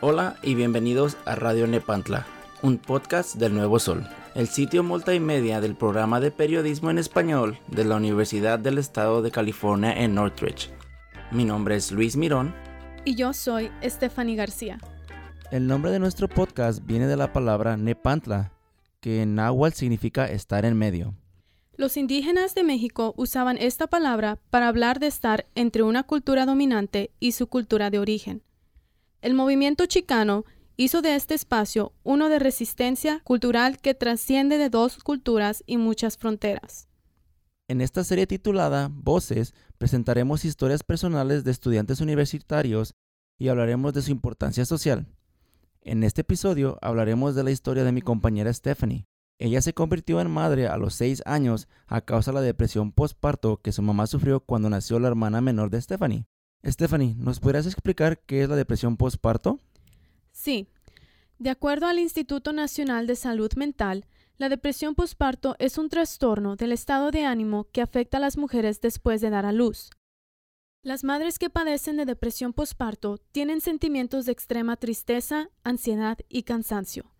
Hola y bienvenidos a Radio Nepantla, un podcast del Nuevo Sol, el sitio multimedia del programa de periodismo en español de la Universidad del Estado de California en Northridge. Mi nombre es Luis Mirón. Y yo soy Stephanie García. El nombre de nuestro podcast viene de la palabra Nepantla, que en náhuatl significa estar en medio. Los indígenas de México usaban esta palabra para hablar de estar entre una cultura dominante y su cultura de origen. El movimiento chicano hizo de este espacio uno de resistencia cultural que trasciende de dos culturas y muchas fronteras. En esta serie titulada Voces presentaremos historias personales de estudiantes universitarios y hablaremos de su importancia social. En este episodio hablaremos de la historia de mi compañera Stephanie. Ella se convirtió en madre a los seis años a causa de la depresión postparto que su mamá sufrió cuando nació la hermana menor de Stephanie. Stephanie, ¿nos podrías explicar qué es la depresión postparto? Sí. De acuerdo al Instituto Nacional de Salud Mental, la depresión postparto es un trastorno del estado de ánimo que afecta a las mujeres después de dar a luz. Las madres que padecen de depresión postparto tienen sentimientos de extrema tristeza, ansiedad y cansancio.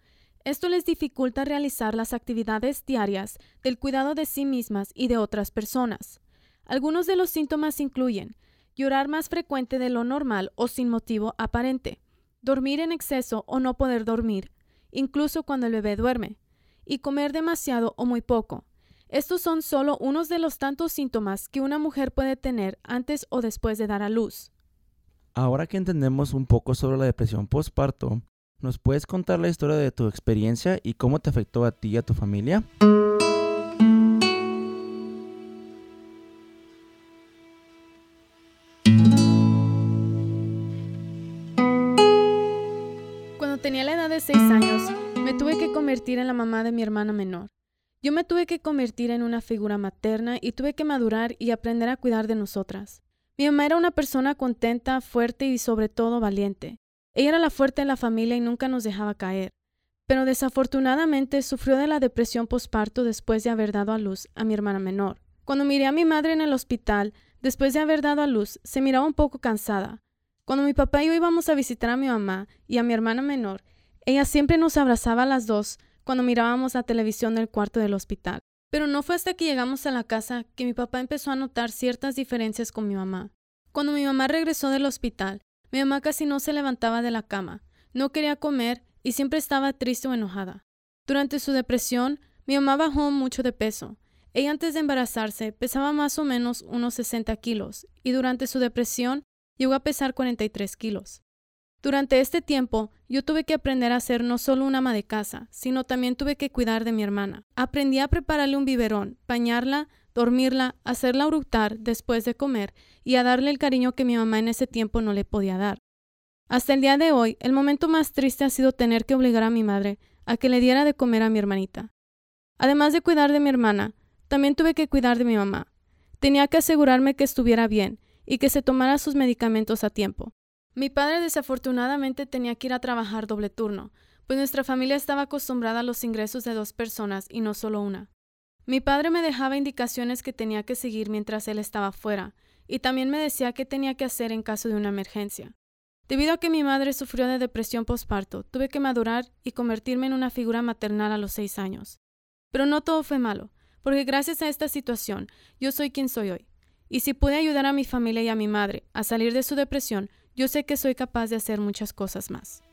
Esto les dificulta realizar las actividades diarias del cuidado de sí mismas y de otras personas. Algunos de los síntomas incluyen llorar más frecuente de lo normal o sin motivo aparente, dormir en exceso o no poder dormir, incluso cuando el bebé duerme, y comer demasiado o muy poco. Estos son solo unos de los tantos síntomas que una mujer puede tener antes o después de dar a luz. Ahora que entendemos un poco sobre la depresión postparto, ¿nos puedes contar la historia de tu experiencia y cómo te afectó a ti y a tu familia? tenía la edad de seis años, me tuve que convertir en la mamá de mi hermana menor. Yo me tuve que convertir en una figura materna y tuve que madurar y aprender a cuidar de nosotras. Mi mamá era una persona contenta, fuerte y sobre todo valiente. Ella era la fuerte de la familia y nunca nos dejaba caer. Pero desafortunadamente sufrió de la depresión posparto después de haber dado a luz a mi hermana menor. Cuando miré a mi madre en el hospital, después de haber dado a luz, se miraba un poco cansada. Cuando mi papá y yo íbamos a visitar a mi mamá y a mi hermana menor, ella siempre nos abrazaba a las dos cuando mirábamos la televisión del cuarto del hospital. Pero no fue hasta que llegamos a la casa que mi papá empezó a notar ciertas diferencias con mi mamá. Cuando mi mamá regresó del hospital, mi mamá casi no se levantaba de la cama, no quería comer y siempre estaba triste o enojada. Durante su depresión, mi mamá bajó mucho de peso. Ella antes de embarazarse pesaba más o menos unos 60 kilos y durante su depresión llegó a pesar 43 kilos. Durante este tiempo, yo tuve que aprender a ser no solo una ama de casa, sino también tuve que cuidar de mi hermana. Aprendí a prepararle un biberón, bañarla, dormirla, hacerla uructar después de comer y a darle el cariño que mi mamá en ese tiempo no le podía dar. Hasta el día de hoy, el momento más triste ha sido tener que obligar a mi madre a que le diera de comer a mi hermanita. Además de cuidar de mi hermana, también tuve que cuidar de mi mamá. Tenía que asegurarme que estuviera bien y que se tomara sus medicamentos a tiempo. Mi padre desafortunadamente tenía que ir a trabajar doble turno, pues nuestra familia estaba acostumbrada a los ingresos de dos personas y no solo una. Mi padre me dejaba indicaciones que tenía que seguir mientras él estaba fuera, y también me decía qué tenía que hacer en caso de una emergencia. Debido a que mi madre sufrió de depresión postparto, tuve que madurar y convertirme en una figura maternal a los seis años. Pero no todo fue malo, porque gracias a esta situación yo soy quien soy hoy. Y si pude ayudar a mi familia y a mi madre a salir de su depresión, yo sé que soy capaz de hacer muchas cosas más.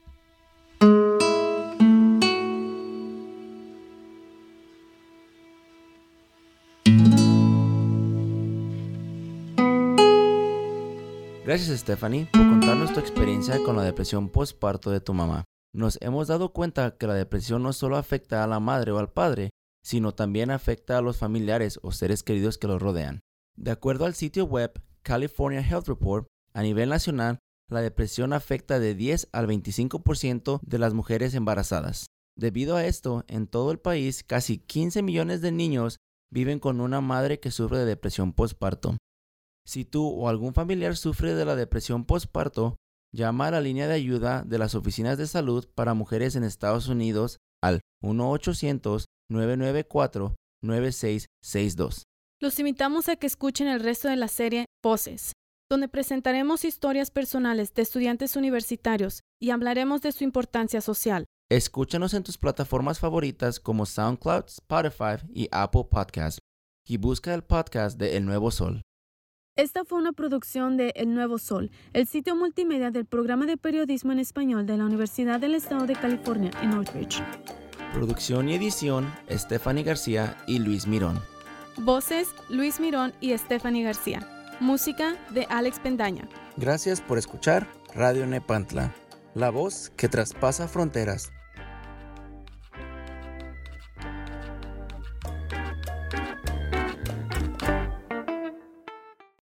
Gracias Stephanie por contarnos tu experiencia con la depresión postparto de tu mamá. Nos hemos dado cuenta que la depresión no solo afecta a la madre o al padre, sino también afecta a los familiares o seres queridos que los rodean. De acuerdo al sitio web California Health Report, a nivel nacional, la depresión afecta de 10 al 25% de las mujeres embarazadas. Debido a esto, en todo el país, casi 15 millones de niños viven con una madre que sufre de depresión postparto. Si tú o algún familiar sufre de la depresión postparto, llama a la línea de ayuda de las oficinas de salud para mujeres en Estados Unidos al 1-800-994-9662. Los invitamos a que escuchen el resto de la serie Voces, donde presentaremos historias personales de estudiantes universitarios y hablaremos de su importancia social. Escúchanos en tus plataformas favoritas como SoundCloud, Spotify y Apple Podcasts y busca el podcast de El Nuevo Sol. Esta fue una producción de El Nuevo Sol, el sitio multimedia del programa de periodismo en español de la Universidad del Estado de California en Northridge. Producción y edición, Stephanie García y Luis Mirón. Voces, Luis Mirón y Stephanie García. Música de Alex Pendaña. Gracias por escuchar Radio Nepantla, la voz que traspasa fronteras.